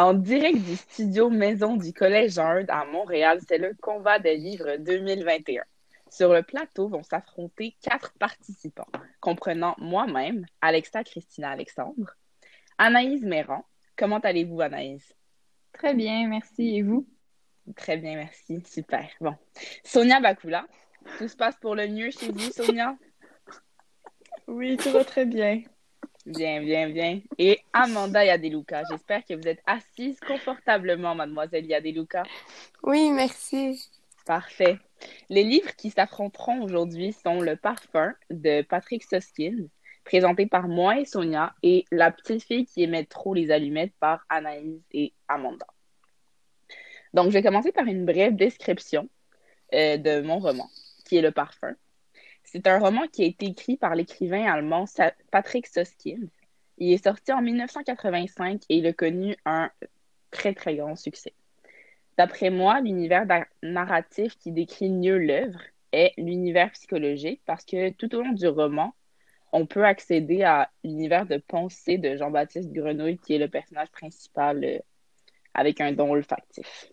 En direct du studio Maison du Collège Jean à Montréal, c'est le combat des livres 2021. Sur le plateau vont s'affronter quatre participants, comprenant moi-même, Alexa Christina Alexandre, Anaïs Méran. Comment allez-vous, Anaïs? Très bien, merci. Et vous? Très bien, merci. Super. Bon. Sonia Bakula. Tout se passe pour le mieux chez vous, Sonia? Oui, tout va très bien. Bien, bien, bien. Et Amanda Yadeluka, j'espère que vous êtes assise confortablement, mademoiselle Yadeluka. Oui, merci. Parfait. Les livres qui s'affronteront aujourd'hui sont Le Parfum de Patrick Soskin, présenté par moi et Sonia, et La petite fille qui aimait trop les allumettes par Anaïs et Amanda. Donc, je vais commencer par une brève description euh, de mon roman, qui est Le Parfum. C'est un roman qui a été écrit par l'écrivain allemand Patrick Soskin. Il est sorti en 1985 et il a connu un très, très grand succès. D'après moi, l'univers narratif qui décrit mieux l'œuvre est l'univers psychologique parce que tout au long du roman, on peut accéder à l'univers de pensée de Jean-Baptiste Grenouille, qui est le personnage principal euh, avec un don olfactif.